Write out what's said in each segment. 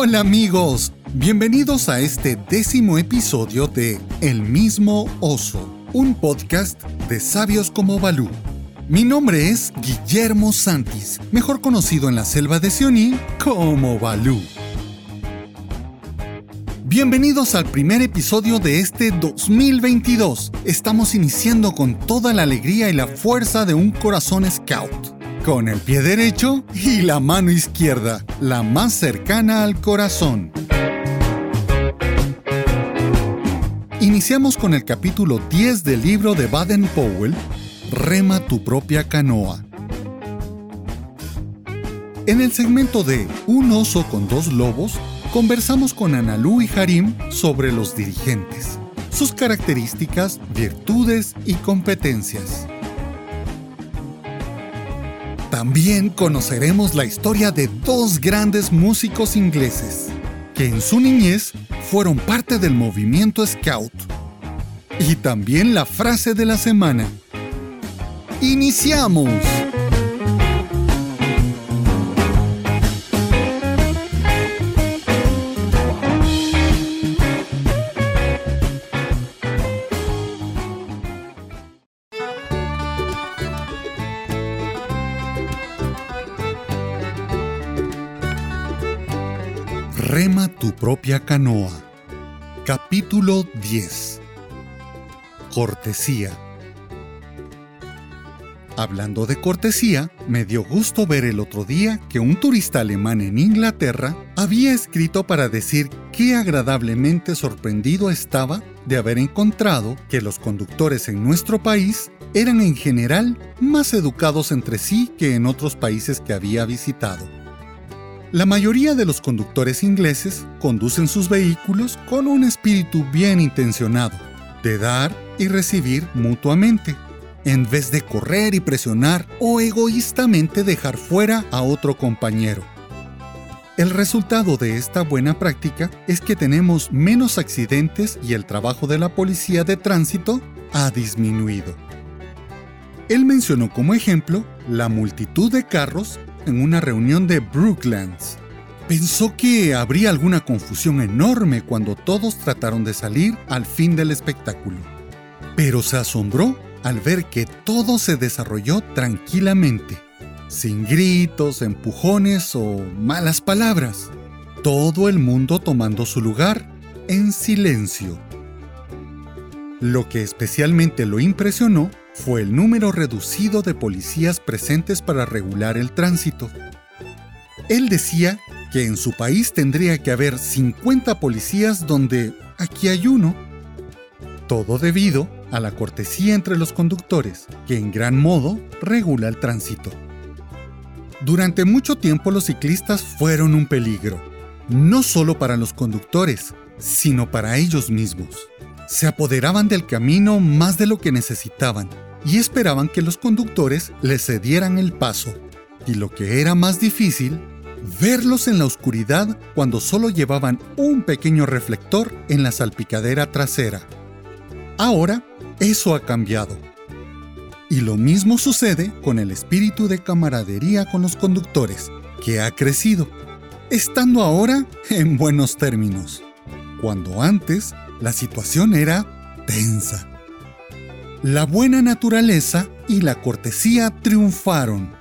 Hola amigos, bienvenidos a este décimo episodio de El mismo oso, un podcast de sabios como Balú. Mi nombre es Guillermo Santis, mejor conocido en la selva de Sioní como Balú. Bienvenidos al primer episodio de este 2022. Estamos iniciando con toda la alegría y la fuerza de un corazón scout con el pie derecho y la mano izquierda, la más cercana al corazón. Iniciamos con el capítulo 10 del libro de Baden Powell, Rema tu propia canoa. En el segmento de Un oso con dos lobos, conversamos con Analú y Harim sobre los dirigentes, sus características, virtudes y competencias. También conoceremos la historia de dos grandes músicos ingleses, que en su niñez fueron parte del movimiento Scout. Y también la frase de la semana. ¡Iniciamos! Rema tu propia canoa. Capítulo 10. Cortesía. Hablando de cortesía, me dio gusto ver el otro día que un turista alemán en Inglaterra había escrito para decir qué agradablemente sorprendido estaba de haber encontrado que los conductores en nuestro país eran en general más educados entre sí que en otros países que había visitado. La mayoría de los conductores ingleses conducen sus vehículos con un espíritu bien intencionado, de dar y recibir mutuamente, en vez de correr y presionar o egoístamente dejar fuera a otro compañero. El resultado de esta buena práctica es que tenemos menos accidentes y el trabajo de la policía de tránsito ha disminuido. Él mencionó como ejemplo la multitud de carros en una reunión de Brooklands. Pensó que habría alguna confusión enorme cuando todos trataron de salir al fin del espectáculo. Pero se asombró al ver que todo se desarrolló tranquilamente, sin gritos, empujones o malas palabras. Todo el mundo tomando su lugar en silencio. Lo que especialmente lo impresionó fue el número reducido de policías presentes para regular el tránsito. Él decía que en su país tendría que haber 50 policías donde aquí hay uno. Todo debido a la cortesía entre los conductores, que en gran modo regula el tránsito. Durante mucho tiempo los ciclistas fueron un peligro, no solo para los conductores, sino para ellos mismos. Se apoderaban del camino más de lo que necesitaban y esperaban que los conductores les cedieran el paso. Y lo que era más difícil, verlos en la oscuridad cuando solo llevaban un pequeño reflector en la salpicadera trasera. Ahora, eso ha cambiado. Y lo mismo sucede con el espíritu de camaradería con los conductores, que ha crecido, estando ahora en buenos términos, cuando antes la situación era tensa la buena naturaleza y la cortesía triunfaron.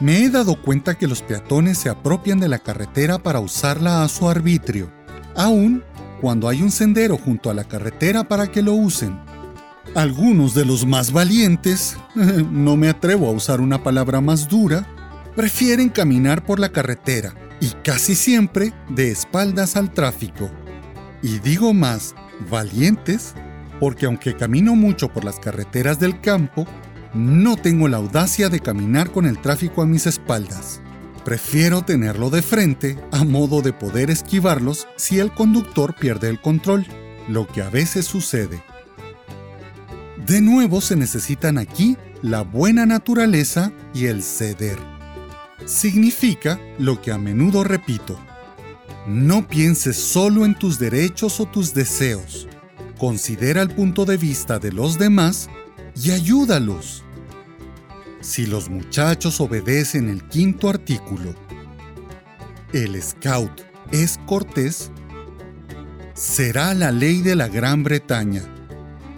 Me he dado cuenta que los peatones se apropian de la carretera para usarla a su arbitrio, aun cuando hay un sendero junto a la carretera para que lo usen. Algunos de los más valientes, no me atrevo a usar una palabra más dura, prefieren caminar por la carretera y casi siempre de espaldas al tráfico. Y digo más, valientes porque aunque camino mucho por las carreteras del campo, no tengo la audacia de caminar con el tráfico a mis espaldas. Prefiero tenerlo de frente a modo de poder esquivarlos si el conductor pierde el control, lo que a veces sucede. De nuevo se necesitan aquí la buena naturaleza y el ceder. Significa lo que a menudo repito. No pienses solo en tus derechos o tus deseos considera el punto de vista de los demás y ayúdalos. Si los muchachos obedecen el quinto artículo, el scout es cortés, será la ley de la Gran Bretaña.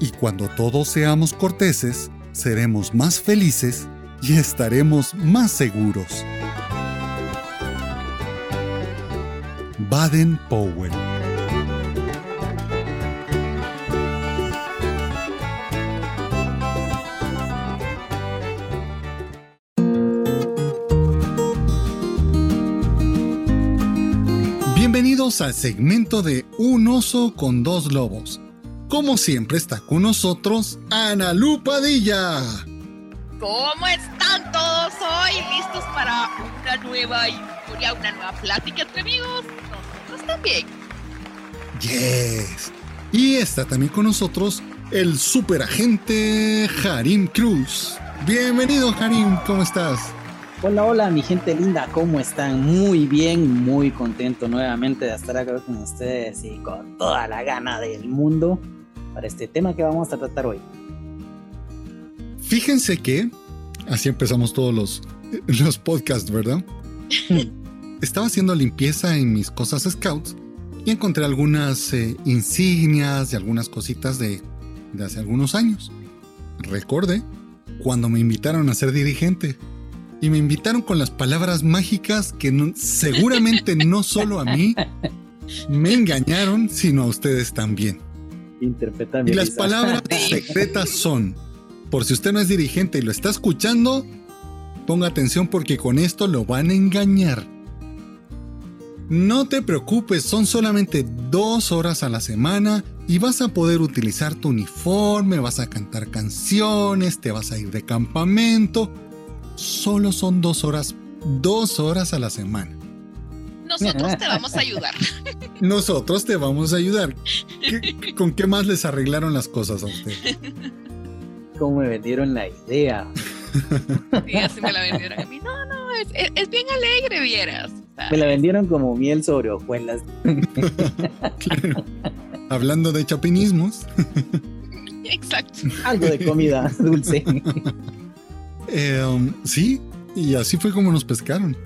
Y cuando todos seamos corteses, seremos más felices y estaremos más seguros. Baden Powell Al segmento de Un oso con dos lobos. Como siempre está con nosotros Ana Lupadilla. ¿Cómo están todos hoy? ¿Listos para una nueva historia, una nueva plática entre amigos? Nosotros también. Yes. Y está también con nosotros el superagente Harim Cruz. Bienvenido Harim, ¿cómo estás? Hola, hola, mi gente linda, ¿cómo están? Muy bien, muy contento nuevamente de estar acá con ustedes y con toda la gana del mundo para este tema que vamos a tratar hoy. Fíjense que, así empezamos todos los, los podcasts, ¿verdad? Estaba haciendo limpieza en mis cosas scouts y encontré algunas eh, insignias y algunas cositas de, de hace algunos años. Recordé cuando me invitaron a ser dirigente y me invitaron con las palabras mágicas que seguramente no solo a mí me engañaron, sino a ustedes también. Interpreta y las palabras secretas son, por si usted no es dirigente y lo está escuchando, ponga atención porque con esto lo van a engañar. No te preocupes, son solamente dos horas a la semana y vas a poder utilizar tu uniforme, vas a cantar canciones, te vas a ir de campamento solo son dos horas, dos horas a la semana. Nosotros te vamos a ayudar. Nosotros te vamos a ayudar. ¿Con qué más les arreglaron las cosas a usted? ¿Cómo me vendieron la idea? Sí, así me la vendieron a mí. No, no, es, bien alegre, vieras. me la vendieron como miel sobre hojuelas. Hablando de chapinismos. Exacto. Algo de comida dulce. Eh, sí, y así fue como nos pescaron.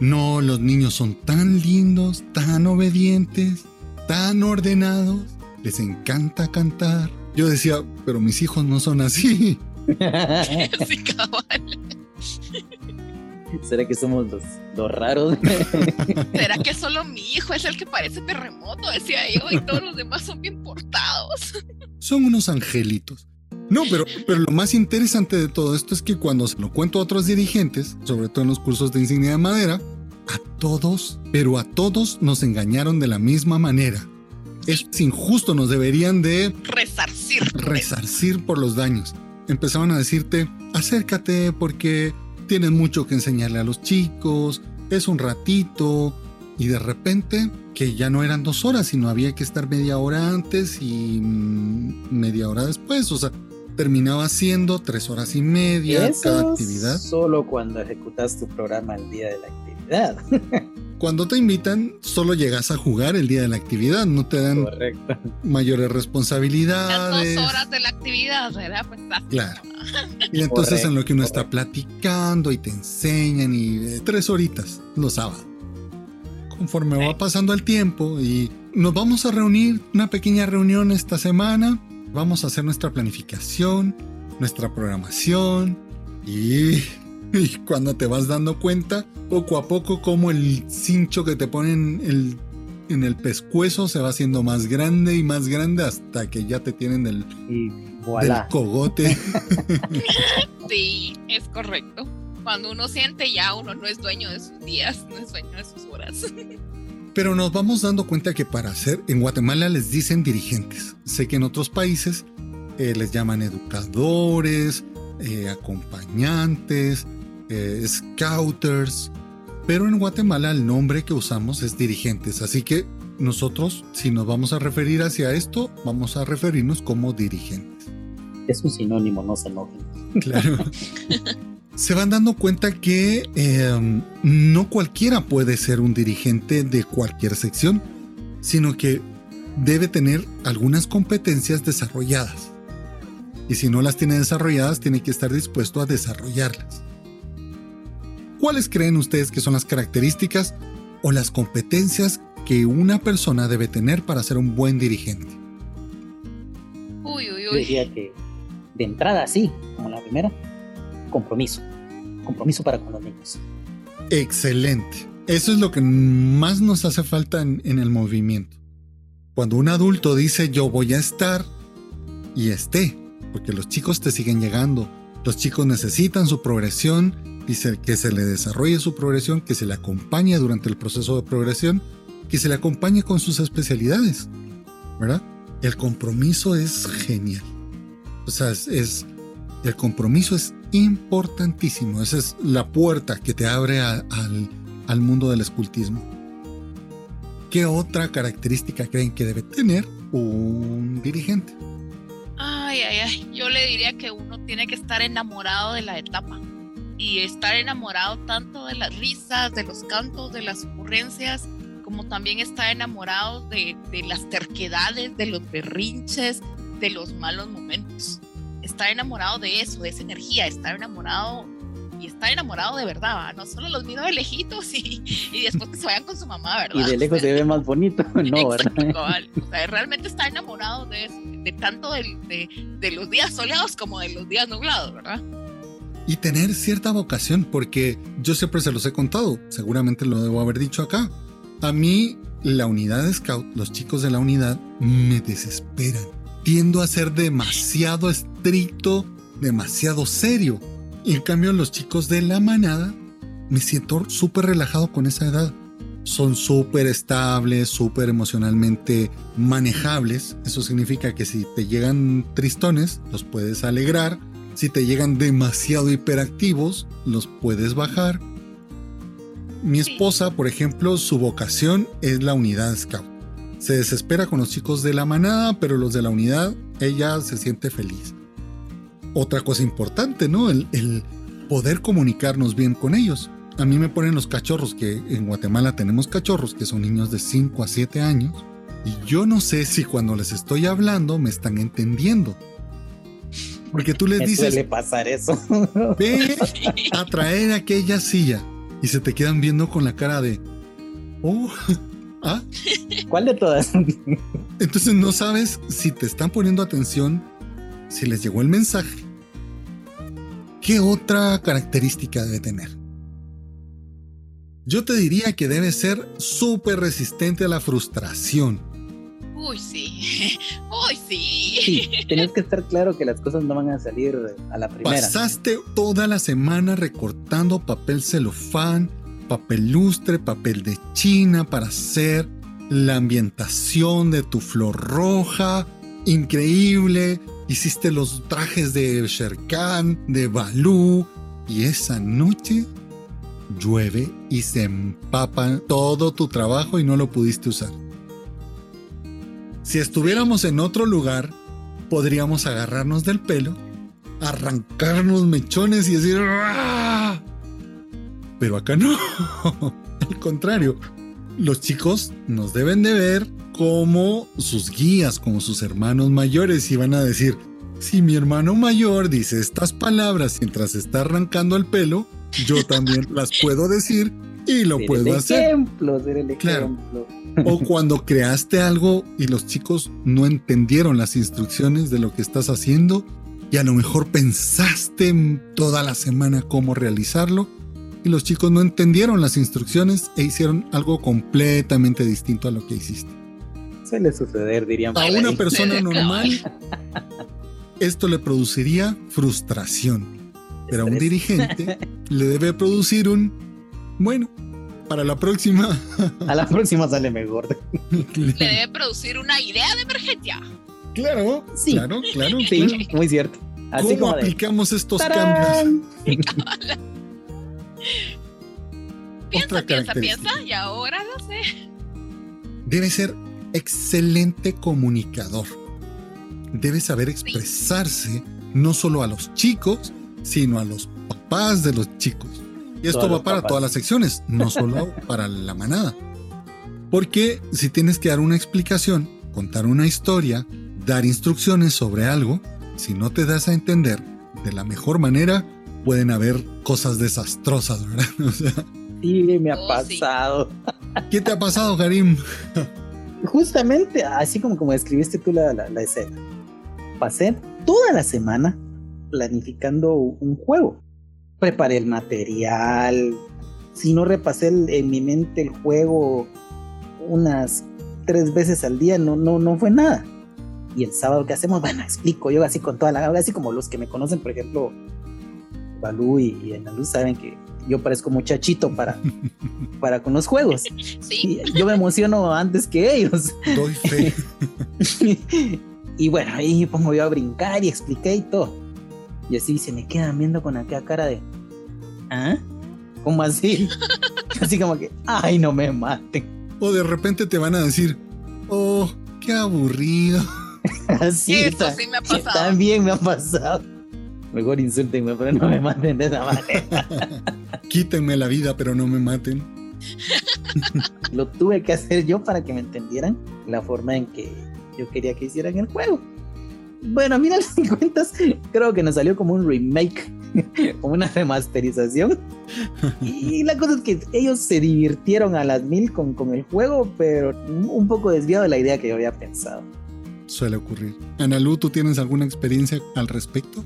No, los niños son tan lindos, tan obedientes, tan ordenados, les encanta cantar. Yo decía, pero mis hijos no son así. sí, cabal. ¿Será que somos los, raros? ¿Será que solo mi hijo es el que parece terremoto? Decía yo, y todos los demás son bien portados. Son unos angelitos. No, pero, pero lo más interesante de todo esto es que cuando se lo cuento a otros dirigentes, sobre todo en los cursos de insignia de madera, a todos, pero a todos nos engañaron de la misma manera. Es injusto, nos deberían de resarcir. Resarcir por los daños. Empezaban a decirte, acércate porque tienes mucho que enseñarle a los chicos, es un ratito, y de repente que ya no eran dos horas, sino había que estar media hora antes y mm, media hora después. O sea, terminaba siendo tres horas y media cada actividad. Solo cuando ejecutas tu programa el día de la actividad. cuando te invitan, solo llegas a jugar el día de la actividad, no te dan mayores responsabilidades. Las dos horas de la actividad, ¿verdad? Pues claro. Y entonces en lo que uno está platicando y te enseñan y eh, tres horitas los sábados. Conforme va pasando el tiempo y nos vamos a reunir, una pequeña reunión esta semana, vamos a hacer nuestra planificación, nuestra programación y, cuando te vas dando cuenta, poco a poco como el cincho que te ponen el, en el pescuezo se va haciendo más grande y más grande hasta que ya te tienen del, del cogote. Sí, es correcto. Cuando uno siente ya uno no es dueño de sus días, no es dueño de sus horas. Pero nos vamos dando cuenta que para ser, en Guatemala les dicen dirigentes. Sé que en otros países eh, les llaman educadores, eh, acompañantes, eh, scouters, pero en Guatemala el nombre que usamos es dirigentes. Así que nosotros, si nos vamos a referir hacia esto, vamos a referirnos como dirigentes. Es un sinónimo, no se enojen. Claro. se van dando cuenta que em, no cualquiera puede ser un dirigente de cualquier sección, sino que debe tener algunas competencias desarrolladas. Y si no las tiene desarrolladas, tiene que estar dispuesto a desarrollarlas. ¿Cuáles creen ustedes que son las características o las competencias que una persona debe tener para ser un buen dirigente? Uy, uy, Yo uy. diría que de entrada sí, como la primera, compromiso. Compromiso para con los niños. Excelente. Eso es lo que más nos hace falta en, en el movimiento. Cuando un adulto dice yo voy a estar y esté, porque los chicos te siguen llegando, los chicos necesitan su progresión, dice que se le desarrolle su progresión, que se le acompañe durante el proceso de progresión, que se le acompañe con sus especialidades, ¿verdad? El compromiso es genial. O sea, es, es- el compromiso es importantísimo. Esa es la puerta que te abre al, al mundo del escultismo. ¿Qué otra característica creen que debe tener un dirigente? Ay, ay, ay. Yo le diría que uno tiene que estar enamorado de la etapa. Y estar enamorado tanto de las risas, de los cantos, de las ocurrencias, como también estar enamorado de, de las terquedades, de los berrinches, de los malos momentos. Estar enamorado de eso, de esa energía, estar enamorado y estar enamorado de verdad, ¿va? no solo los miro de lejitos y, y después que se vayan con su mamá, ¿verdad? Y de lejos se ve más bonito, no, Exacto, ¿verdad? O sea, realmente está enamorado de eso, de tanto de los días soleados como de los días nublados, ¿verdad? Y tener cierta vocación, porque yo siempre se los he contado, seguramente lo debo haber dicho acá. A mí, la unidad de Scout, los chicos de la unidad, me desesperan. Tiendo a ser demasiado estricto, demasiado serio. Y en cambio, los chicos de la manada, me siento súper relajado con esa edad. Son súper estables, súper emocionalmente manejables. Eso significa que si te llegan tristones, los puedes alegrar. Si te llegan demasiado hiperactivos, los puedes bajar. Mi esposa, por ejemplo, su vocación es la unidad scout. Se desespera con los chicos de la manada, pero los de la unidad, ella se siente feliz. Otra cosa importante, ¿no? El, el poder comunicarnos bien con ellos. A mí me ponen los cachorros, que en Guatemala tenemos cachorros, que son niños de 5 a 7 años, y yo no sé si cuando les estoy hablando me están entendiendo. Porque tú les Me dices, suele pasar eso. ve a traer aquella silla y se te quedan viendo con la cara de, oh, ah, ¿Cuál de todas? entonces no sabes si te están poniendo atención, si les llegó el mensaje. ¿Qué otra característica debe tener? Yo te diría que debe ser súper resistente a la frustración. Uy, sí. Uy, sí. Sí, tenés que estar claro que las cosas no van a salir a la primera. Pasaste toda la semana recortando papel celofán, papel lustre, papel de China para hacer la ambientación de tu flor roja. Increíble. Hiciste los trajes de Sherkan, de Balú. Y esa noche llueve y se empapa todo tu trabajo y no lo pudiste usar. Si estuviéramos en otro lugar, podríamos agarrarnos del pelo, arrancarnos mechones y decir "¡Ah!". Pero acá no. Al contrario, los chicos nos deben de ver como sus guías, como sus hermanos mayores y van a decir, si mi hermano mayor dice estas palabras mientras está arrancando el pelo, yo también las puedo decir y lo Ser puedo el hacer. ejemplo, ser el Claro. ejemplo. O cuando creaste algo y los chicos no entendieron las instrucciones de lo que estás haciendo y a lo mejor pensaste en toda la semana cómo realizarlo y los chicos no entendieron las instrucciones e hicieron algo completamente distinto a lo que hiciste. Suele suceder, diríamos. A una persona normal esto le produciría frustración, pero a un dirigente le debe producir un, bueno, para la próxima. A la próxima sale mejor. Le debe producir una idea de emergencia. Claro, Sí. claro, claro. Sí, claro. muy cierto. Así ¿Cómo como de. aplicamos estos ¡tarán! cambios? Piensa, piensa, piensa. Y ahora lo sé. Debe ser excelente comunicador. Debe saber expresarse no solo a los chicos, sino a los papás de los chicos. Y esto Todos va para papás. todas las secciones, no solo para la manada. Porque si tienes que dar una explicación, contar una historia, dar instrucciones sobre algo, si no te das a entender de la mejor manera, pueden haber cosas desastrosas, ¿verdad? O sea, Sí, me ha Oh, sí. pasado. ¿Qué te ha pasado, Karim? Justamente, así como, como describiste tú la, la, escena. Pasé toda la semana planificando un juego. Preparé el material. Si no repasé en mi mente el juego unas tres veces al día, no, no, no fue nada. Y el sábado, ¿qué hacemos? Bueno, explico yo así con toda la. Así como los que me conocen, por ejemplo, Balú y, y Luz saben que yo parezco muchachito para, para con los juegos. Sí. yo me emociono antes que ellos. Doy fe. y bueno, ahí pongo yo a brincar y expliqué y todo. Y así se me quedan viendo con aquella cara de. ¿Ah? ¿Cómo así? así como que, ay, no me maten. O de repente te van a decir, oh, qué aburrido. así Eso sí me ha pasado. También me ha pasado. Mejor insúltenme, pero no me maten de esa manera. Quítenme la vida, pero no me maten. Lo tuve que hacer yo para que me entendieran la forma en que yo quería que hicieran el juego. Bueno, mira las cuentas, creo que nos salió como un remake, como una remasterización. Y la cosa es que ellos se divirtieron a las mil con, con el juego, pero un poco desviado de la idea que yo había pensado. Suele ocurrir. Analu, ¿tú tienes alguna experiencia al respecto?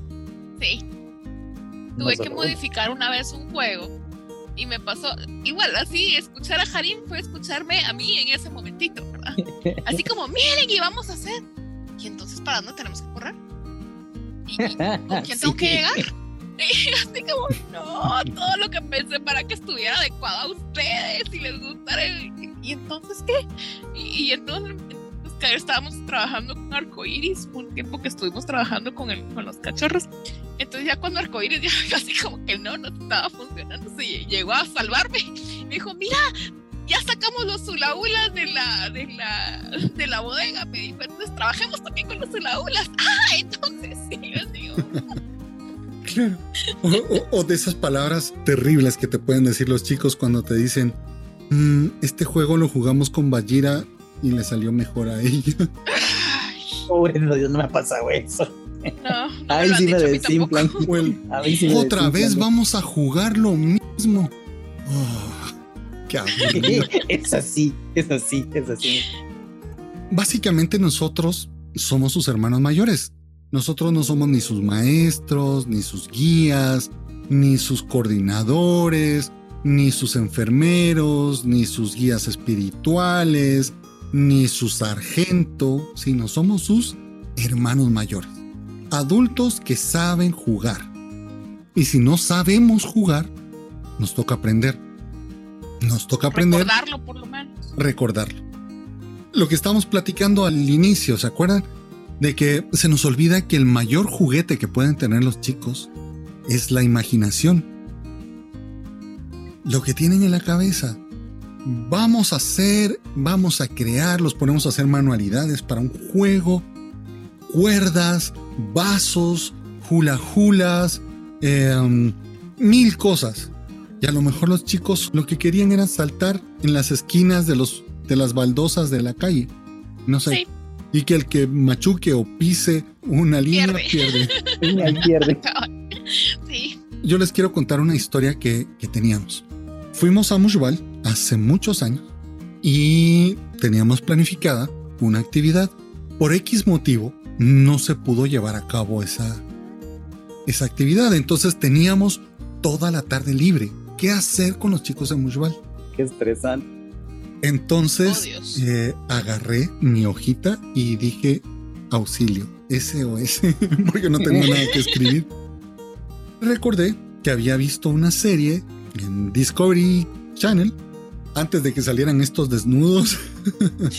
Sí. Tuve que modificar una vez un juego y me pasó igual así escuchar a Harim fue escucharme a mí en ese momentito verdad así como miren y vamos a hacer y entonces para dónde tenemos que correr y, con quién tengo que llegar y así como no todo lo que pensé para que estuviera adecuado a ustedes y les gustara y entonces qué y, entonces estábamos trabajando con arcoiris un tiempo que estuvimos trabajando con el, con los cachorros entonces ya cuando Arcoíris ya casi como que no, no estaba funcionando, sí, llegó a salvarme. Me dijo, mira, ya sacamos los zulaulas de la, de la, de la bodega. Me dijo, entonces trabajemos también con los zulaulas. Ah, entonces sí, yo digo. Claro. O, de esas palabras terribles que te pueden decir los chicos cuando te dicen, mm, este juego lo jugamos con Bajira y le salió mejor a ella. Pobre Dios, no me ha pasado eso. No, Ahí sí me desinflan. Otra vez vamos a jugar lo mismo. Oh, qué es así, es así, es así. Básicamente nosotros somos sus hermanos mayores. Nosotros no somos ni sus maestros, ni sus guías, ni sus coordinadores, ni sus enfermeros, ni sus guías espirituales, ni su sargento, sino somos sus hermanos mayores adultos que saben jugar. Y si no sabemos jugar, nos toca aprender. Nos toca aprender. Recordarlo, por lo menos. Recordarlo. Lo que estamos platicando al inicio, ¿se acuerdan? De que se nos olvida que el mayor juguete que pueden tener los chicos es la imaginación. Lo que tienen en la cabeza. Vamos a hacer, vamos a crear, los ponemos a hacer manualidades para un juego, cuerdas, vasos, hula hulas, em, mil cosas. Y a lo mejor los chicos lo que querían era saltar en las esquinas de, los, de las baldosas de la calle. No sé. Y que el que machuque o pise una línea pierde. pierde. sí. Yo les quiero contar una historia que, que teníamos. Fuimos a Mushbal hace muchos años y teníamos planificada una actividad. Por X motivo, no se pudo llevar a cabo esa, esa actividad. Entonces teníamos toda la tarde libre. ¿Qué hacer con los chicos de Mushbal? Qué estresante. Entonces oh, eh, agarré mi hojita y dije auxilio, SOS, porque no tenía nada que escribir. Recordé que había visto una serie en Discovery Channel antes de que salieran estos desnudos.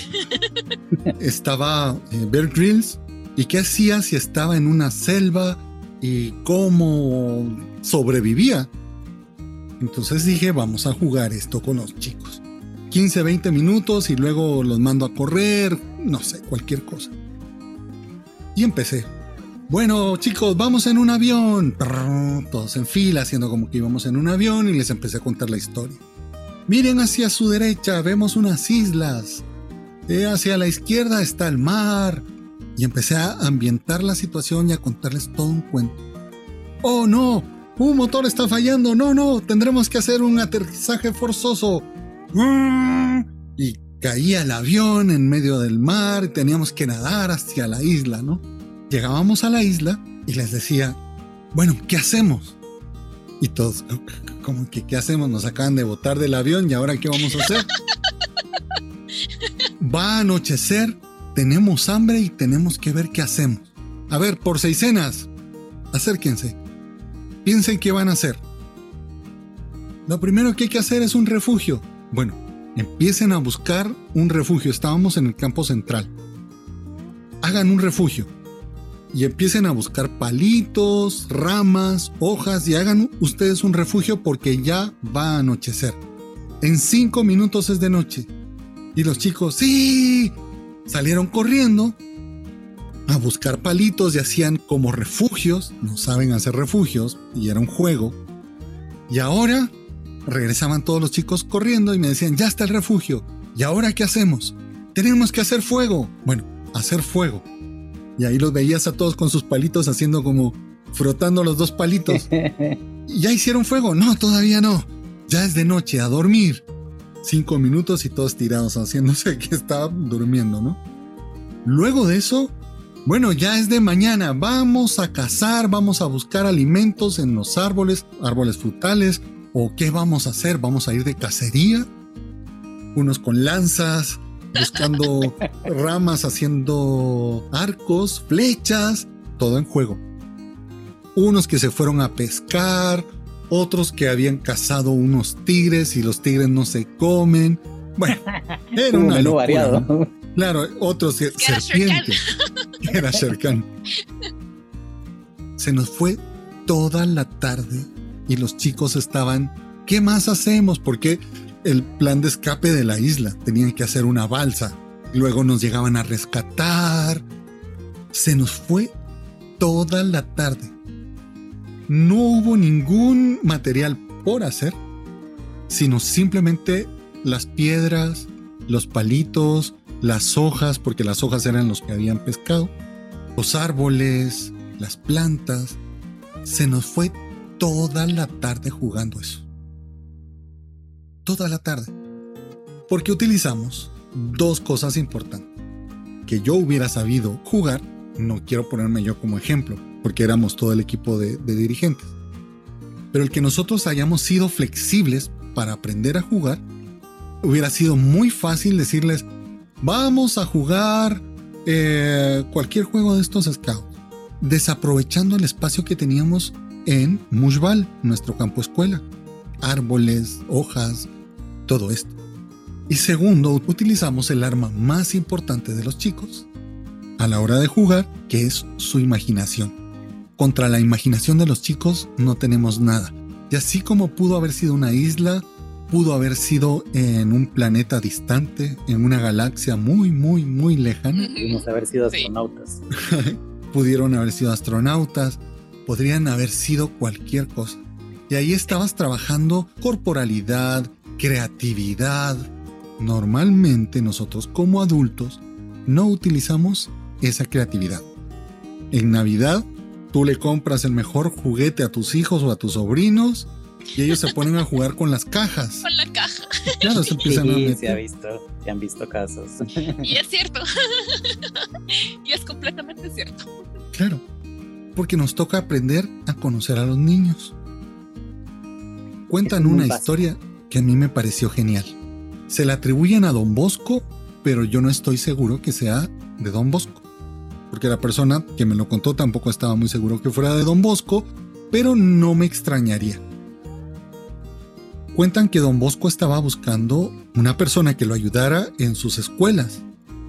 Estaba eh, Bear Grylls ¿Y qué hacía si estaba en una selva y cómo sobrevivía? Entonces dije, vamos a jugar esto con los chicos. 15, 20 minutos y luego los mando a correr, no sé, cualquier cosa. Y empecé. Bueno, chicos, vamos en un avión. Todos en fila, haciendo como que íbamos en un avión y les empecé a contar la historia. Miren hacia su derecha, vemos unas islas. Eh, hacia la izquierda está el mar y empecé a ambientar la situación y a contarles todo un cuento. ¡Oh no! ¡Un motor está fallando! ¡No, no! Tendremos que hacer un aterrizaje forzoso. y caía el avión en medio del mar y teníamos que nadar hacia la isla, ¿no? Llegábamos a la isla y les decía, bueno, ¿qué hacemos? Y todos, como que, ¿qué hacemos? Nos acaban de botar del avión y ahora ¿qué vamos a hacer? Va a anochecer, tenemos hambre y tenemos que ver qué hacemos. A ver, por seis cenas, acérquense. Piensen qué van a hacer. Lo primero que hay que hacer es un refugio. Bueno, empiecen a buscar un refugio. Estábamos en el campo central. Hagan un refugio. Y empiecen a buscar palitos, ramas, hojas y hagan ustedes un refugio porque ya va a anochecer. En cinco minutos es de noche. Y los chicos, sí, salieron corriendo a buscar palitos y hacían como refugios. No saben hacer refugios y era un juego. Y ahora regresaban todos los chicos corriendo y me decían, ya está el refugio. ¿Y ahora qué hacemos? Tenemos que hacer fuego. Bueno, hacer fuego. Y ahí los veías a todos con sus palitos haciendo como frotando los dos palitos. ¿Ya hicieron fuego? No, todavía no. Ya es de noche, a dormir. Cinco minutos y todos tirados haciéndose que estaban durmiendo, ¿no? Luego de eso, bueno, ya es de mañana, vamos a cazar, vamos a buscar alimentos en los árboles, árboles frutales, o qué vamos a hacer, vamos a ir de cacería, unos con lanzas, buscando ramas, haciendo arcos, flechas, todo en juego. Unos que se fueron a pescar, otros que habían cazado unos tigres y los tigres no se comen. Bueno, era una locura, variado. Claro, otros serpientes. Era Sherkan. Se nos fue toda la tarde y los chicos estaban, ¿qué más hacemos? Porque el plan de escape de la isla. Tenían que hacer una balsa. Luego nos llegaban a rescatar. Se nos fue toda la tarde. No hubo ningún material por hacer, sino simplemente las piedras, los palitos, las hojas, porque las hojas eran los que habían pescado, los árboles, las plantas. Se nos fue toda la tarde jugando eso toda la tarde. Porque utilizamos dos cosas importantes. Que yo hubiera sabido jugar, no quiero ponerme yo como ejemplo, porque éramos todo el equipo de, dirigentes. Pero el que nosotros hayamos sido flexibles para aprender a jugar, hubiera sido muy fácil decirles, vamos a jugar eh, cualquier juego de estos scouts, desaprovechando el espacio que teníamos en Mushbal, nuestro campo escuela. Árboles, hojas, todo esto. Y segundo, utilizamos el arma más importante de los chicos a la hora de jugar, que es su imaginación. Contra la imaginación de los chicos no tenemos nada. Y así como pudo haber sido una isla, pudo haber sido en un planeta distante, en una galaxia muy, muy, muy lejana. Pudimos haber sido astronautas. Pudieron haber sido astronautas, podrían haber sido cualquier cosa. Y ahí estabas trabajando corporalidad, creatividad. Normalmente nosotros como adultos no utilizamos esa creatividad. En Navidad tú le compras el mejor juguete a tus hijos o a tus sobrinos y ellos se ponen a jugar con las cajas. Con la caja. Claro, se empiezan a meter. Se, ha visto, se han visto casos. Y es cierto. y es completamente cierto. Claro, porque nos toca aprender a conocer a los niños. Cuentan una historia que a mí me pareció genial. Se la atribuyen a Don Bosco, pero yo no estoy seguro que sea de Don Bosco. Porque la persona que me lo contó tampoco estaba muy seguro que fuera de Don Bosco, pero no me extrañaría. Cuentan que Don Bosco estaba buscando una persona que lo ayudara en sus escuelas,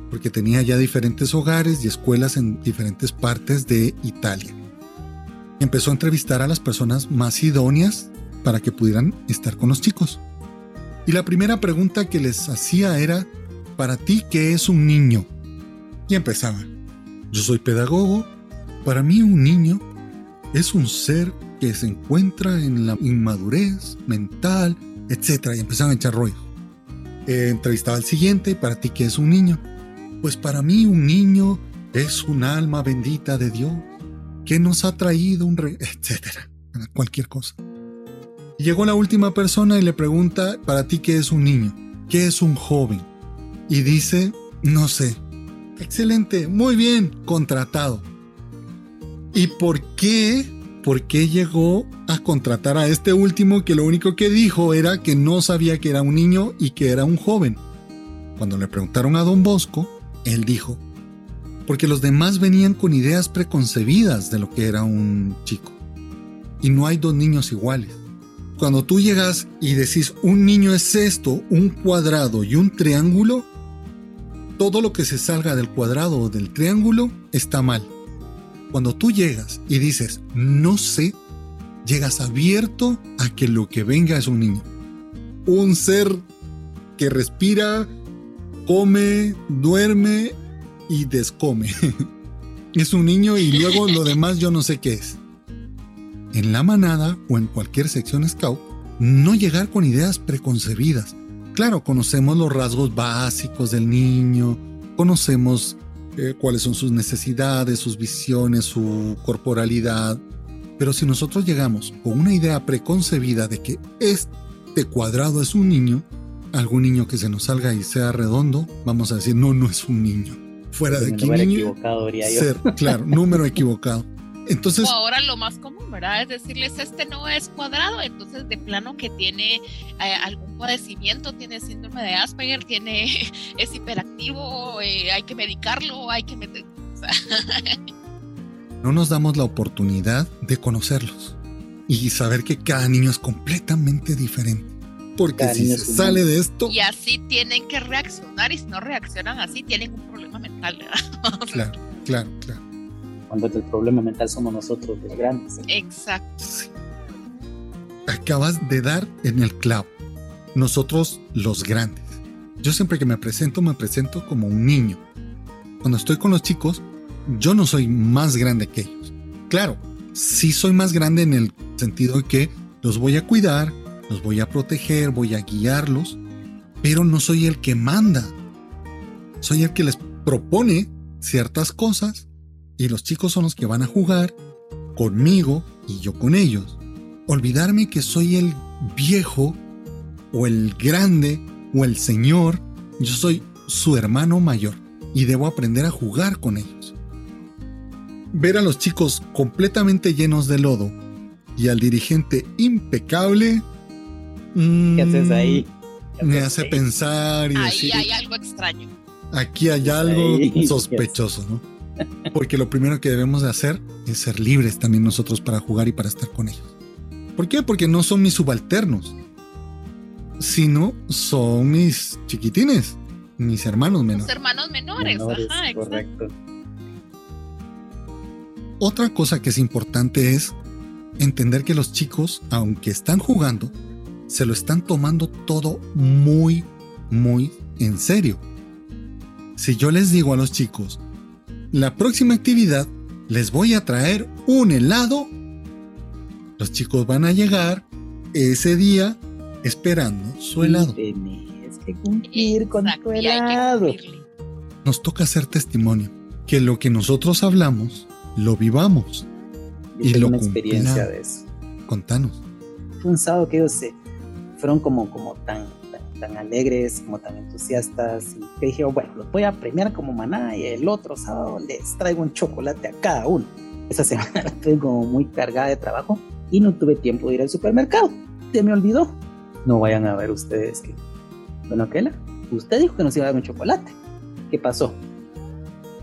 porque tenía ya diferentes hogares y escuelas en diferentes partes de Italia. Empezó a entrevistar a las personas más idóneas para que pudieran estar con los chicos. Y la primera pregunta que les hacía era, ¿para ti qué es un niño? Y empezaba, yo soy pedagogo, para mí un niño es un ser que se encuentra en la inmadurez mental, etc. Y empezaban a echar rollo. Eh, entrevistaba al siguiente, ¿para ti qué es un niño? Pues para mí un niño es un alma bendita de Dios que nos ha traído un rey, etc. Cualquier cosa. Llegó la última persona y le pregunta, ¿para ti qué es un niño? ¿qué es un joven? Y dice, no sé. Excelente, muy bien, contratado. ¿Y por qué? ¿Por qué llegó a contratar a este último que lo único que dijo era que no sabía que era un niño y que era un joven? Cuando le preguntaron a don Bosco, él dijo, porque los demás venían con ideas preconcebidas de lo que era un chico. Y no hay dos niños iguales. Cuando tú llegas y decís un niño es esto, un cuadrado y un triángulo, todo lo que se salga del cuadrado o del triángulo está mal. Cuando tú llegas y dices no sé, llegas abierto a que lo que venga es un niño. Un ser que respira, come, duerme y descome. es un niño y luego lo demás yo no sé qué es. En la manada o en cualquier sección scout, no llegar con ideas preconcebidas. Claro, conocemos los rasgos básicos del niño, conocemos eh, cuáles son sus necesidades, sus visiones, su corporalidad, pero si nosotros llegamos con una idea preconcebida de que este cuadrado es un niño, algún niño que se nos salga y sea redondo, vamos a decir, no, no es un niño. Fuera de aquí, niño. Equivocado, Ser, claro, número equivocado. Entonces. O ahora lo más común, ¿verdad? Es decirles, este no es cuadrado, entonces de plano que tiene eh, algún padecimiento, tiene síndrome de Asperger, tiene, es hiperactivo, eh, hay que medicarlo, hay que meter. no nos damos la oportunidad de conocerlos y saber que cada niño es completamente diferente porque si se sale de esto... Y así tienen que reaccionar y si no reaccionan así tienen un problema mental. claro, claro, claro. Cuando el problema mental somos nosotros los grandes. Exacto. Acabas de dar en el clavo. Nosotros los grandes. Yo siempre que me presento, me presento como un niño. Cuando estoy con los chicos, yo no soy más grande que ellos. Claro, sí soy más grande en el sentido de que los voy a cuidar, los voy a proteger, voy a guiarlos, pero no soy el que manda. Soy el que les propone ciertas cosas y los chicos son los que van a jugar conmigo y yo con ellos. Olvidarme que soy el viejo o el grande o el señor, yo soy su hermano mayor y debo aprender a jugar con ellos. Ver a los chicos completamente llenos de lodo y al dirigente impecable ¿Qué haces ahí? me hace pensar y ahí hay algo extraño. Aquí hay algo sospechoso, ¿no? Porque lo primero que debemos de hacer es ser libres también nosotros para jugar y para estar con ellos. ¿Por qué? Porque no son mis subalternos, sino son mis chiquitines, mis hermanos menores. Mis hermanos menores, ajá, correcto. Otra cosa que es importante es entender que los chicos, aunque están jugando, se lo están tomando todo muy, muy en serio. Si yo les digo a los chicos, la próxima actividad les voy a traer un helado, los chicos van a llegar ese día esperando su helado. Tienes que cumplir con tu helado. Nos toca hacer testimonio, que lo que nosotros hablamos, lo vivamos. y lo una experiencia de eso. Contanos. Fue un sábado que yo sé fueron como, como tan, tan, alegres, como tan entusiastas. Y dije, bueno, los voy a premiar como maná y el otro sábado les traigo un chocolate a cada uno. Esa semana estuve como muy cargada de trabajo y no tuve tiempo de ir al supermercado. Se me olvidó. No vayan a ver ustedes que... Bueno, Aquela, usted dijo que nos iba a dar un chocolate. ¿Qué pasó?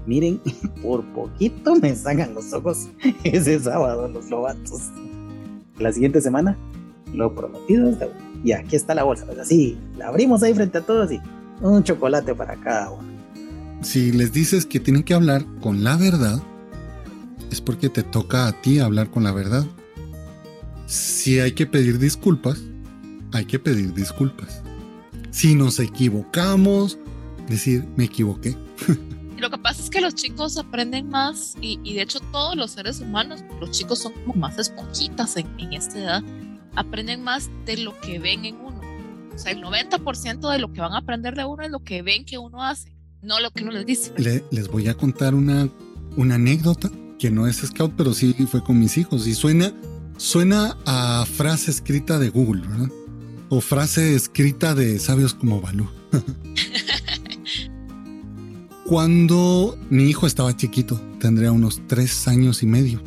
Miren, por poquito me sacan los ojos ese sábado los lobatos. La siguiente semana, lo prometido es deuda y aquí está la bolsa. Pues así, la abrimos ahí frente a todos y un chocolate para cada uno. Si les dices que tienen que hablar con la verdad, es porque te toca a ti hablar con la verdad. Si hay que pedir disculpas, hay que pedir disculpas. Si nos equivocamos, decir, me equivoqué. Lo que pasa es que los chicos aprenden más y, de hecho todos los seres humanos, los chicos son como más esponjitas en, en esta edad aprenden más de lo que ven en uno. O sea, el 90% de lo que van a aprender de uno es lo que ven que uno hace, no lo que uno les dice. les voy a contar una, una anécdota que no es scout, pero sí fue con mis hijos y suena, suena a frase escrita de Google, ¿verdad? o frase escrita de sabios como Balú. Cuando mi hijo estaba chiquito, tendría unos tres años y medio,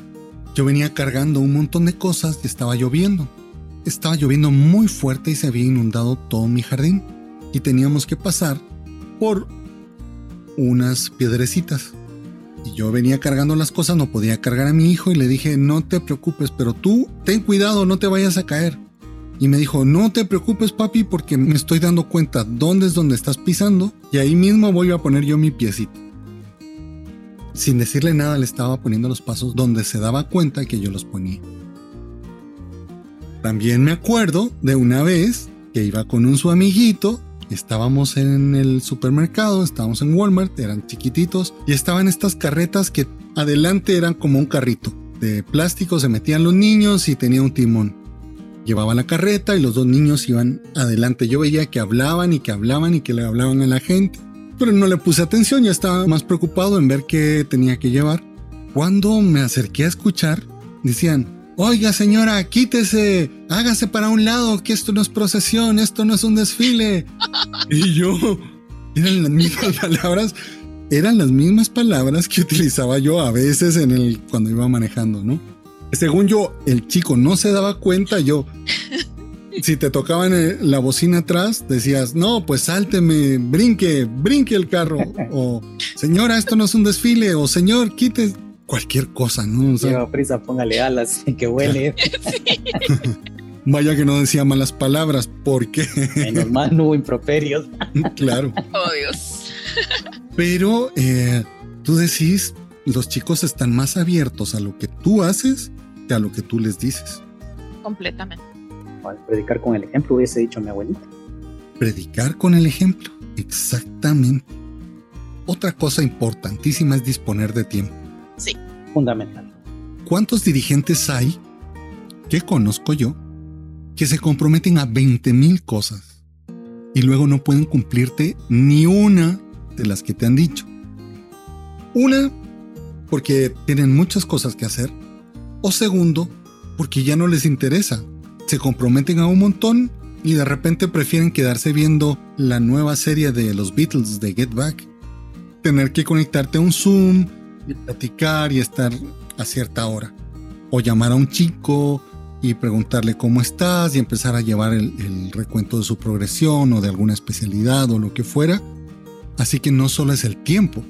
yo venía cargando un montón de cosas y estaba lloviendo. Estaba lloviendo muy fuerte y se había inundado todo mi jardín y teníamos que pasar por unas piedrecitas. Y yo venía cargando las cosas, no podía cargar a mi hijo y le dije, no te preocupes, pero tú ten cuidado, no te vayas a caer. Y me dijo, no te preocupes papi porque me estoy dando cuenta dónde es donde estás pisando y ahí mismo voy a poner yo mi piecito. Sin decirle nada le estaba poniendo los pasos donde se daba cuenta que yo los ponía. También me acuerdo de una vez que iba con un su amiguito, estábamos en el supermercado, estábamos en Walmart, eran chiquititos y estaban estas carretas que adelante eran como un carrito. De plástico se metían los niños y tenía un timón llevaba la carreta y los dos niños iban adelante. Yo veía que hablaban y que hablaban y que le hablaban a la gente, pero no le puse atención, ya estaba más preocupado en ver qué tenía que llevar. Cuando me acerqué a escuchar, decían, oiga señora, quítese, hágase para un lado, que esto no es procesión, esto no es un desfile. y yo, eran las mismas palabras, eran las mismas palabras que utilizaba yo a veces en el, cuando iba manejando, ¿no? Según yo, el chico no se daba cuenta, yo... Si te tocaban la bocina atrás, decías, no, pues sálteme, brinque, brinque el carro. O, señora, esto no es un desfile. O, señor, quite cualquier cosa, ¿no? O Lleva prisa, póngale alas, que huele. Vaya que no decía malas palabras, porque. Menos mal no hubo improperios. claro. Oh, Dios. Pero eh, tú decís, los chicos están más abiertos a lo que tú haces que a lo que tú les dices. Completamente. predicar con el ejemplo, hubiese dicho mi abuelita. Predicar con el ejemplo, exactamente. Otra cosa importantísima es disponer de tiempo. Fundamental. ¿Cuántos dirigentes hay que conozco yo que se comprometen a 20 mil cosas y luego no pueden cumplirte ni una de las que te han dicho? Una, porque tienen muchas cosas que hacer. O segundo, porque ya no les interesa. Se comprometen a un montón y de repente prefieren quedarse viendo la nueva serie de los Beatles de Get Back. Tener que conectarte a un Zoom y platicar y estar a cierta hora. O llamar a un chico y preguntarle cómo estás y empezar a llevar el, recuento de su progresión o de alguna especialidad o lo que fuera. Así que no solo es el tiempo,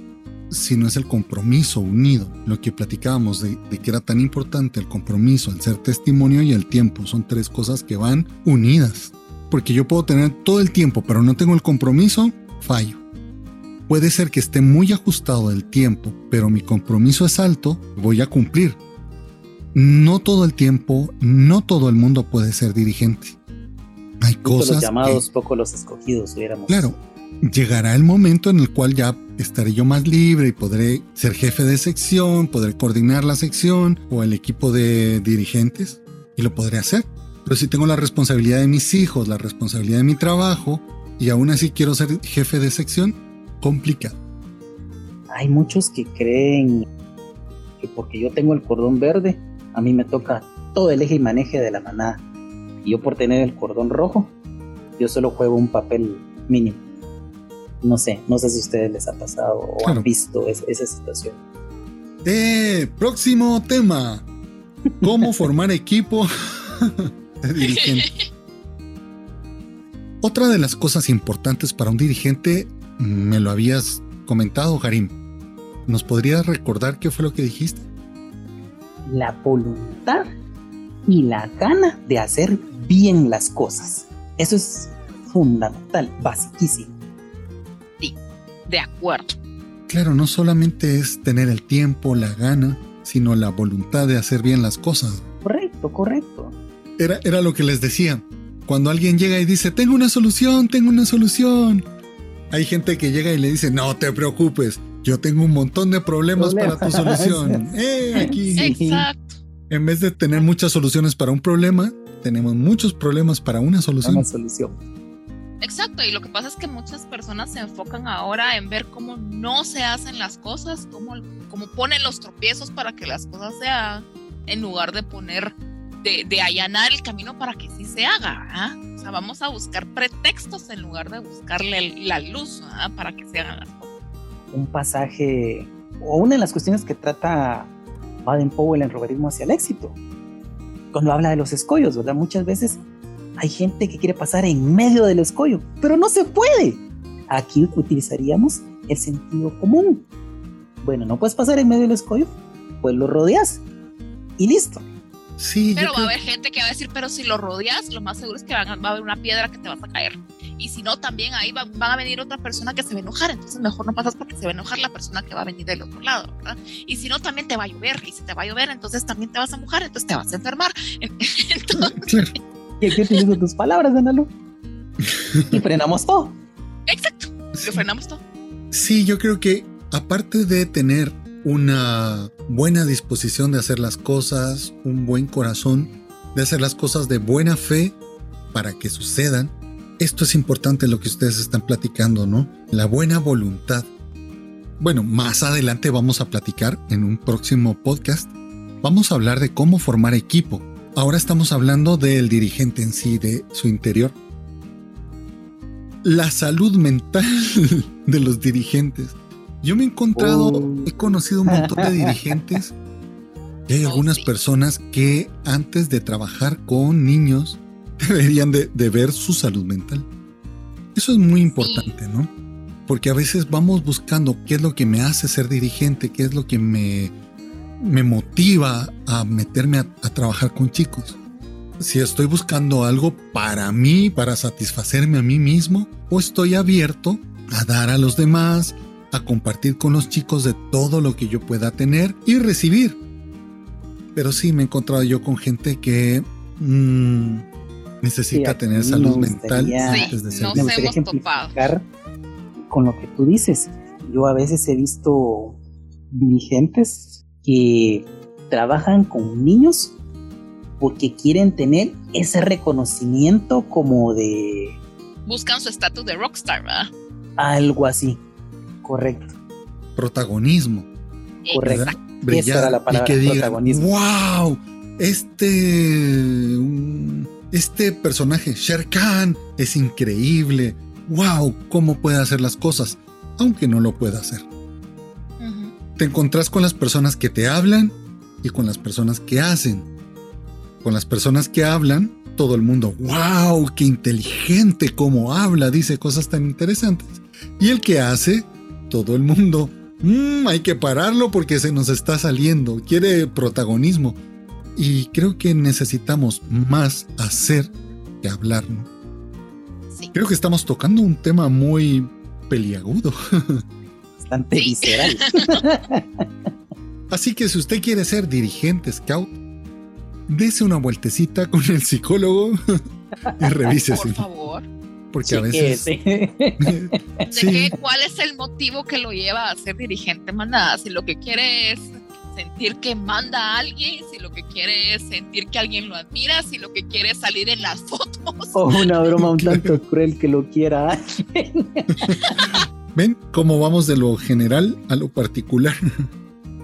sino es el compromiso unido. Lo que platicábamos de, que era tan importante el compromiso, el ser testimonio y el tiempo. Son tres cosas que van unidas. Porque yo puedo tener todo el tiempo, pero no tengo el compromiso, fallo. Puede ser que esté muy ajustado el tiempo, pero mi compromiso es alto, voy a cumplir. No todo el tiempo, no todo el mundo puede ser dirigente. Hay cosas. Los llamados, poco los escogidos, hubiéramos. Claro, llegará el momento en el cual ya estaré yo más libre y podré ser jefe de sección, podré coordinar la sección o el equipo de dirigentes y lo podré hacer. Pero si tengo la responsabilidad de mis hijos, la responsabilidad de mi trabajo y aún así quiero ser jefe de sección, complicado. Hay muchos que creen que porque yo tengo el cordón verde, a mí me toca todo el eje y maneje de la manada. Y yo por tener el cordón rojo, yo solo juego un papel mínimo. No sé, no sé si a ustedes les ha pasado o han visto esa situación. Eh, próximo tema. ¿Cómo formar equipo de dirigente? Otra de las cosas importantes para un dirigente, me lo habías comentado, Karim. ¿Nos podrías recordar qué fue lo que dijiste? La voluntad y la gana de hacer bien las cosas. Eso es fundamental, basiquísimo de acuerdo. Claro, no solamente es tener el tiempo, la gana, sino la voluntad de hacer bien las cosas. Correcto, correcto. Era, era lo que les decía. Cuando alguien llega y dice, tengo una solución, tengo una solución. Hay gente que llega y le dice, no te preocupes, yo tengo un montón de problemas, para tu solución. eh, aquí. Exacto. En vez de tener muchas soluciones para un problema, tenemos muchos problemas para una solución. Una solución. Exacto, y lo que pasa es que muchas personas se enfocan ahora en ver cómo no se hacen las cosas, cómo, cómo ponen los tropiezos para que las cosas se hagan, en lugar de poner, de, allanar el camino para que sí se haga. ¿ah? sea, vamos a buscar pretextos en lugar de buscarle la luz para que se hagan las cosas. Un pasaje o una de las cuestiones que trata Baden-Powell en Roberismo hacia el éxito, cuando habla de los escollos, ¿verdad? Muchas veces hay gente que quiere pasar en medio del escollo, pero no se puede. Aquí utilizaríamos el sentido común. Bueno, no puedes pasar en medio del escollo, pues lo rodeas y listo. Sí, pero va a haber gente que va a decir, pero si lo rodeas, lo más seguro es que va a haber una piedra que te vas a caer. Y si no, también ahí va, van a venir otra persona que se va a enojar. Entonces mejor no pasas porque se va a enojar la persona que va a venir del otro lado, ¿verdad? Y si no, también te va a llover. Y si te va a llover, entonces también te vas a mojar, entonces te vas a enfermar. Entonces... ¿Qué, qué utilizo tus palabras, Danalo? y frenamos todo. Exacto, lo frenamos todo. Sí, yo creo que aparte de tener una buena disposición de hacer las cosas, un buen corazón, de hacer las cosas de buena fe para que sucedan. Esto es importante lo que ustedes están platicando, ¿no? La buena voluntad. Bueno, más adelante vamos a platicar en un próximo podcast. Vamos a hablar de cómo formar equipo. Ahora estamos hablando del dirigente en sí, de su interior. La salud mental de los dirigentes yo me he encontrado, oh. he conocido un montón de dirigentes y hay oh, algunas personas que antes de trabajar con niños deberían de, ver su salud mental. Eso es muy importante, ¿no? Porque a veces vamos buscando qué es lo que me hace ser dirigente, qué es lo que me, me motiva a meterme a, a trabajar con chicos. Si estoy buscando algo para mí, para satisfacerme a mí mismo, o estoy abierto a dar a los demás, a compartir con los chicos de todo lo que yo pueda tener y recibir. Pero sí me he encontrado yo con gente que mm, necesita tener salud mental antes de ser. Nos hemos topado. Con lo que tú dices, yo a veces he visto dirigentes que trabajan con niños porque quieren tener ese reconocimiento como de... Buscan su estatus de rockstar, ¿verdad? Algo así. Correcto. Protagonismo. Correcto. Brillar la palabra, y que diga, wow, este, este personaje, Sher Khan, es increíble. Wow, cómo puede hacer las cosas, aunque no lo pueda hacer. Te encontrás con las personas que te hablan y con las personas que hacen. Con las personas que hablan, todo el mundo, wow, qué inteligente cómo habla, dice cosas tan interesantes. Y el que hace, todo el mundo, mm, hay que pararlo porque se nos está saliendo, quiere protagonismo. Y creo que necesitamos más hacer que hablar. Creo que estamos tocando un tema muy peliagudo. Bastante visceral. Así que si usted quiere ser dirigente scout, dese una vueltecita con el psicólogo y revísese. Por favor porque a veces... ¿Cuál es el motivo que lo lleva a ser dirigente? Manda, si lo que quiere es sentir que manda a alguien, si lo que quiere es sentir que alguien lo admira, si lo que quiere es salir en las fotos. O una broma un tanto cruel que lo quiera ¿Ven cómo vamos de lo general a lo particular?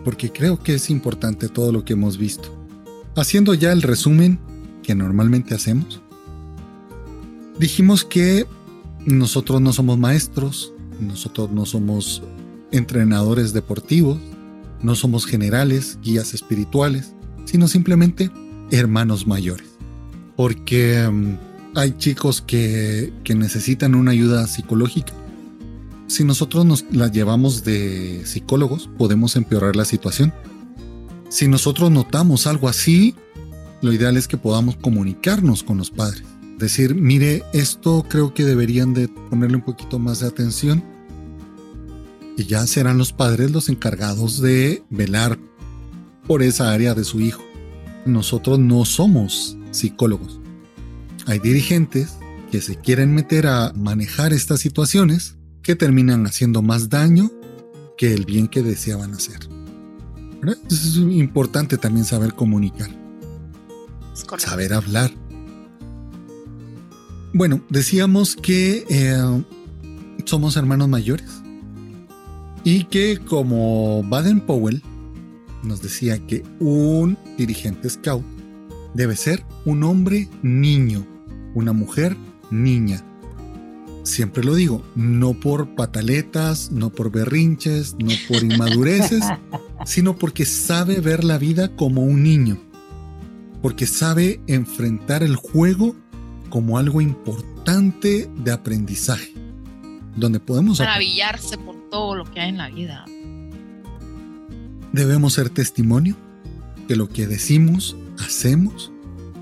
Porque creo que es importante todo lo que hemos visto. Haciendo ya el resumen que normalmente hacemos, Dijimos que nosotros no somos maestros, nosotros no somos entrenadores deportivos, no somos generales, guías espirituales, sino simplemente hermanos mayores. Porque mm, hay chicos que, que necesitan una ayuda psicológica. Si nosotros nos la llevamos de psicólogos, podemos empeorar la situación. Si nosotros notamos algo así, lo ideal es que podamos comunicarnos con los padres decir, mire, esto creo que deberían de ponerle un poquito más de atención. Y ya serán los padres los encargados de velar por esa área de su hijo. Nosotros no somos psicólogos. Hay dirigentes que se quieren meter a manejar estas situaciones que terminan haciendo más daño que el bien que deseaban hacer. Es importante también saber comunicar, saber hablar. Bueno, decíamos que eh, somos hermanos mayores y que como Baden Powell nos decía que un dirigente scout debe ser un hombre niño, una mujer niña. Siempre lo digo, no por pataletas, no por berrinches, no por inmadureces, sino porque sabe ver la vida como un niño, porque sabe enfrentar el juego como algo importante de aprendizaje, donde podemos maravillarse por todo lo que hay en la vida. Debemos ser testimonio que lo que decimos, hacemos,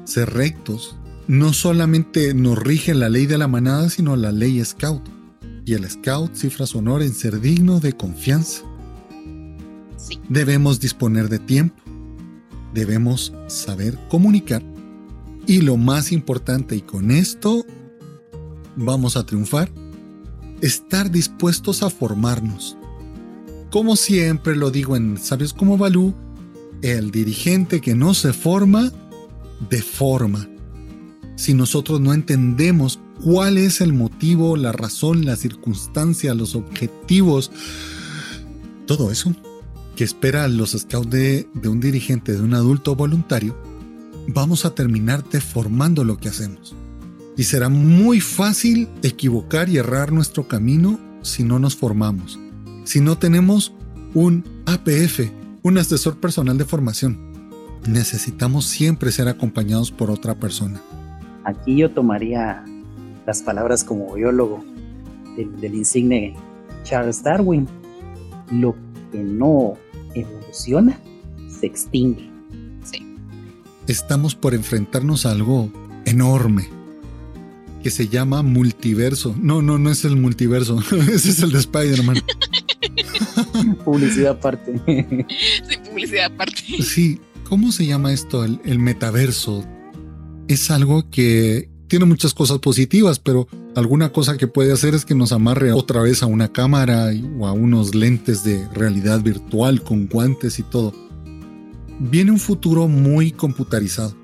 ser rectos, no solamente nos rige la ley de la manada, sino la ley scout. Y el scout cifra su honor en ser digno de confianza. Debemos disponer de tiempo, debemos saber comunicar y lo más importante, y con esto vamos a triunfar, estar dispuestos a formarnos. Como siempre lo digo en Sabios como Balú, el dirigente que no se forma, deforma. Si nosotros no entendemos cuál es el motivo, la razón, la circunstancia, los objetivos, todo eso que espera los scouts de, de un dirigente, de un adulto voluntario, vamos a terminar deformando lo que hacemos. Y será muy fácil equivocar y errar nuestro camino si no nos formamos, si no tenemos un APF, un asesor personal de formación. Necesitamos siempre ser acompañados por otra persona. Aquí yo tomaría las palabras como biólogo del, insigne Charles Darwin. Lo que no evoluciona se extingue. Estamos por enfrentarnos a algo enorme que se llama multiverso. No, no, no es el multiverso. Ese es el de Spider-Man. publicidad aparte. sí, publicidad aparte. Sí, ¿cómo se llama esto? El, metaverso. Es algo que tiene muchas cosas positivas, pero alguna cosa que puede hacer es que nos amarre otra vez a una cámara o a unos lentes de realidad virtual con guantes y todo. Viene un futuro muy computarizado,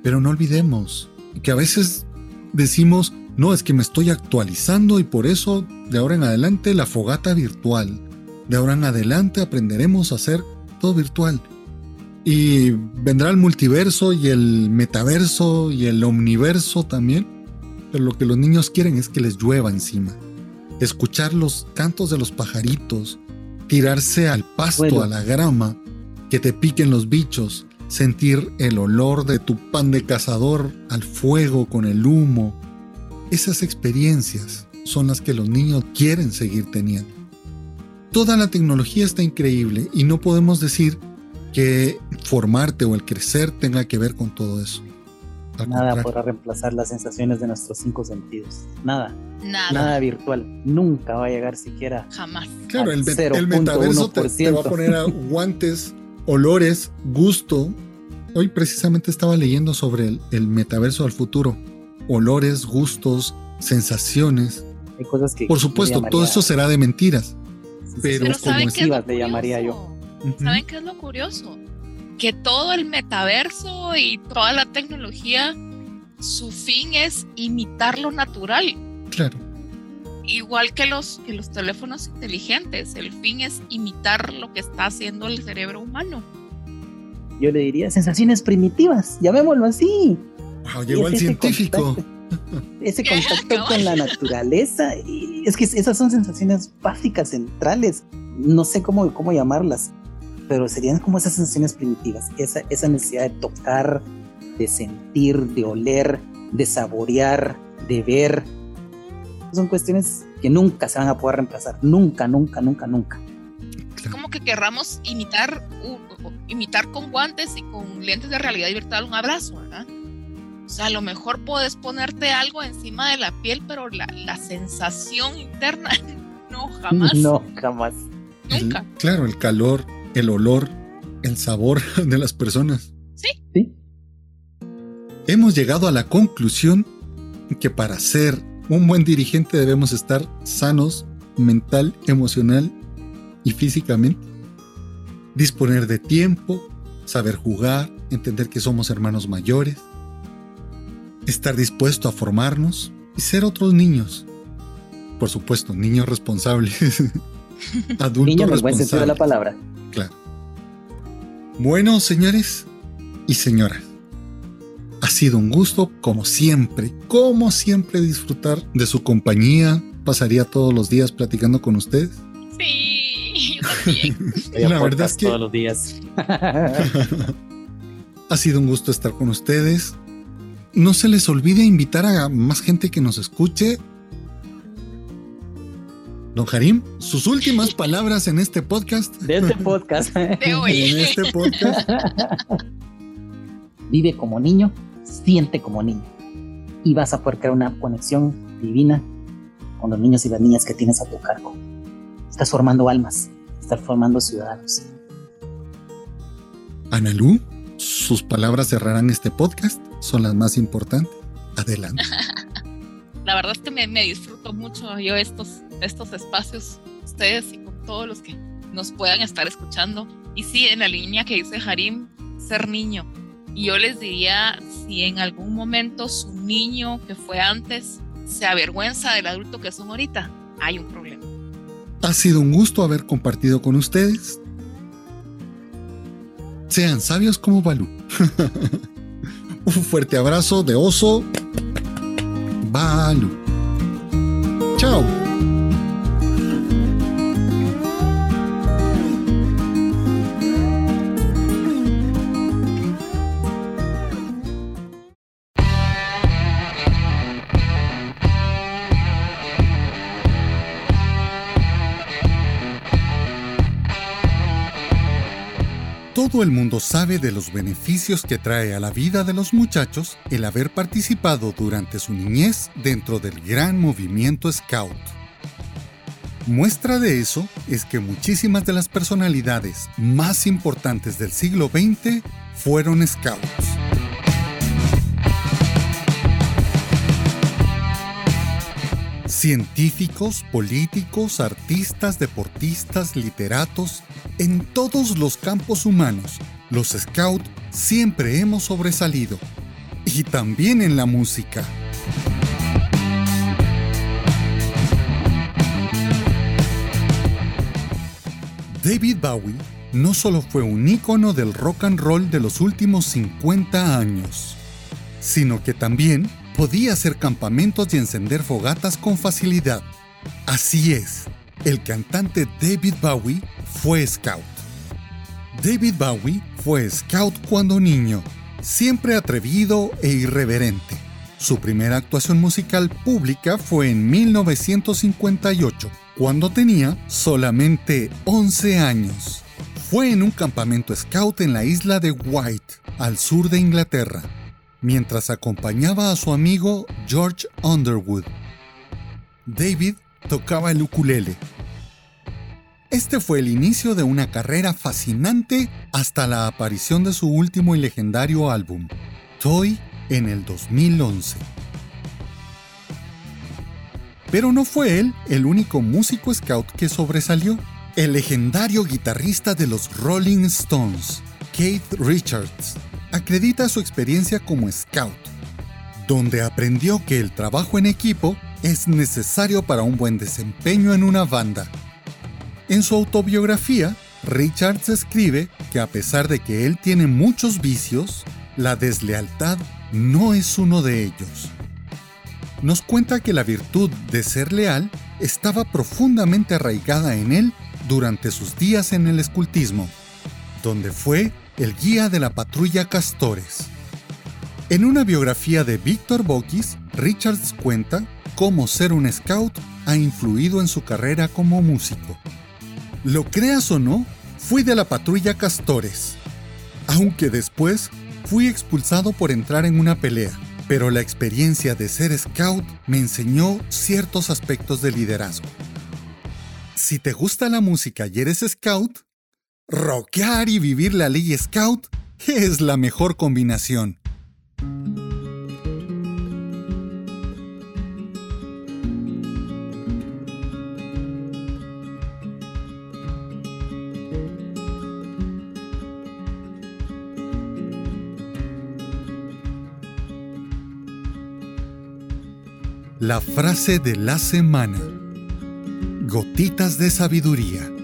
pero no olvidemos que a veces decimos, no, es que me estoy actualizando y por eso de ahora en adelante la fogata virtual. De ahora en adelante aprenderemos a hacer todo virtual. Y vendrá el multiverso y el metaverso y el omniverso también. Pero lo que los niños quieren es que les llueva encima. Escuchar los cantos de los pajaritos, tirarse al pasto, a la grama, que te piquen los bichos, sentir el olor de tu pan de cazador al fuego con el humo. Esas experiencias son las que los niños quieren seguir teniendo toda la tecnología está increíble y no podemos decir que formarte o el crecer tenga que ver con todo eso. Nada podrá reemplazar las sensaciones de nuestros cinco sentidos. Nada. Nada. Nada virtual. Nunca va a llegar siquiera. Jamás. Claro, el, metaverso te, va a poner a guantes, olores, gusto. Hoy precisamente estaba leyendo sobre el, el metaverso al futuro. Olores, gustos, sensaciones. Hay cosas que. Por supuesto, todo eso será de mentiras pero, ¿saben qué es llamaría yo. ¿Saben qué es lo curioso? Que todo el metaverso y toda la tecnología, su fin es imitar lo natural. Claro. Igual que los, que los teléfonos inteligentes, el fin es imitar lo que está haciendo el cerebro humano. Yo le diría sensaciones primitivas, llamémoslo así. Wow, llegó el científico ese contacto con la naturaleza. Y es que esas son sensaciones básicas, centrales. No sé cómo, cómo llamarlas, pero serían como esas sensaciones primitivas. Esa, esa necesidad de tocar, de sentir, de oler, de saborear, de ver. Son cuestiones que nunca se van a poder reemplazar. Nunca, nunca, nunca, nunca. Es como que querramos imitar, imitar con guantes y con lentes de realidad virtual un abrazo, ¿verdad? O sea, a lo mejor puedes ponerte algo encima de la piel, pero la, sensación interna, no, jamás. No, jamás. Nunca. claro, el calor, el olor, el sabor de las personas. Sí. Sí. Hemos llegado a la conclusión que para ser un buen dirigente debemos estar sanos mental, emocional y físicamente. Disponer de tiempo, saber jugar, entender que somos hermanos mayores, estar dispuesto a formarnos y ser otros niños. Por supuesto, niños responsables. Adultos niños buen sentido de la palabra. Claro. Bueno, señores y señoras, Ha sido un gusto, como siempre, como siempre, disfrutar de su compañía. Pasaría todos los días platicando con ustedes. Sí, yo también. La verdad es que todos los días. ha sido un gusto estar con ustedes. No se les olvide invitar a más gente que nos escuche. Don Harim, sus últimas palabras en este podcast. De este podcast. De hoy. en este podcast. Vive como niño, siente como niño. Y vas a poder crear una conexión divina con los niños y las niñas que tienes a tu cargo. Estás formando almas, estás formando ciudadanos. Analú, sus palabras cerrarán este podcast, son las más importantes. Adelante. La verdad es que me, disfruto mucho yo estos, estos espacios, ustedes y con todos los que nos puedan estar escuchando. Y sí, en la línea que dice Harim, ser niño. Y yo les diría, si en algún momento su niño que fue antes se avergüenza del adulto que son ahorita, hay un problema. Ha sido un gusto haber compartido con ustedes. Sean sabios como Balú. un fuerte abrazo de oso. Balú. Chao. Todo el mundo sabe de los beneficios que trae a la vida de los muchachos el haber participado durante su niñez dentro del gran movimiento Scout. Muestra de eso es que muchísimas de las personalidades más importantes del siglo XX fueron Scouts. Científicos, políticos, artistas, deportistas, literatos, en todos los campos humanos, los Scouts siempre hemos sobresalido. Y también en la música. David Bowie no solo fue un ícono del rock and roll de los últimos 50 años, sino que también podía hacer campamentos y encender fogatas con facilidad. Así es, el cantante David Bowie fue scout. David Bowie fue scout cuando niño, siempre atrevido e irreverente. Su primera actuación musical pública fue en 1958, cuando tenía solamente 11 años. Fue en un campamento scout en la isla de White, al sur de Inglaterra mientras acompañaba a su amigo George Underwood. David tocaba el ukulele. Este fue el inicio de una carrera fascinante hasta la aparición de su último y legendario álbum, Toy, en el 2011. Pero no fue él el único músico scout que sobresalió. El legendario guitarrista de los Rolling Stones, Keith Richards, acredita su experiencia como scout, donde aprendió que el trabajo en equipo es necesario para un buen desempeño en una banda. En su autobiografía, Richards escribe que a pesar de que él tiene muchos vicios, la deslealtad no es uno de ellos. Nos cuenta que la virtud de ser leal estaba profundamente arraigada en él durante sus días en el escultismo, donde fue el guía de la patrulla Castores. En una biografía de Víctor Bokis, Richards cuenta cómo ser un scout ha influido en su carrera como músico. Lo creas o no, fui de la patrulla Castores, aunque después fui expulsado por entrar en una pelea, pero la experiencia de ser scout me enseñó ciertos aspectos de liderazgo. Si te gusta la música y eres scout, Rockear y vivir la ley Scout es la mejor combinación. La frase de la semana. Gotitas de sabiduría.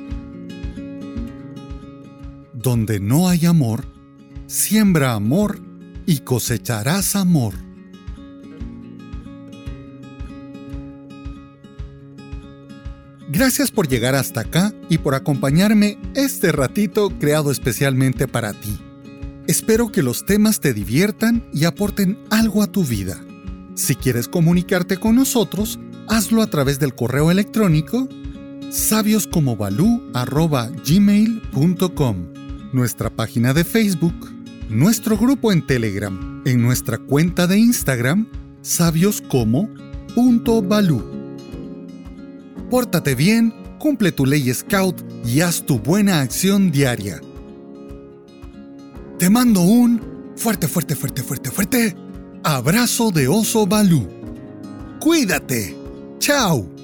Donde no hay amor, siembra amor y cosecharás amor. Gracias por llegar hasta acá y por acompañarme este ratito creado especialmente para ti. Espero que los temas te diviertan y aporten algo a tu vida. Si quieres comunicarte con nosotros, hazlo a través del correo electrónico sabioscomobalú.gmail.com, nuestra página de Facebook, nuestro grupo en Telegram, en nuestra cuenta de Instagram, sabioscomo.balú. Pórtate bien, cumple tu ley scout y haz tu buena acción diaria. Te mando un fuerte, fuerte, fuerte, fuerte, fuerte abrazo de oso Balú. Cuídate. Chao.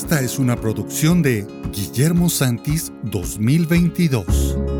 Esta es una producción de Guillermo Santis 2022.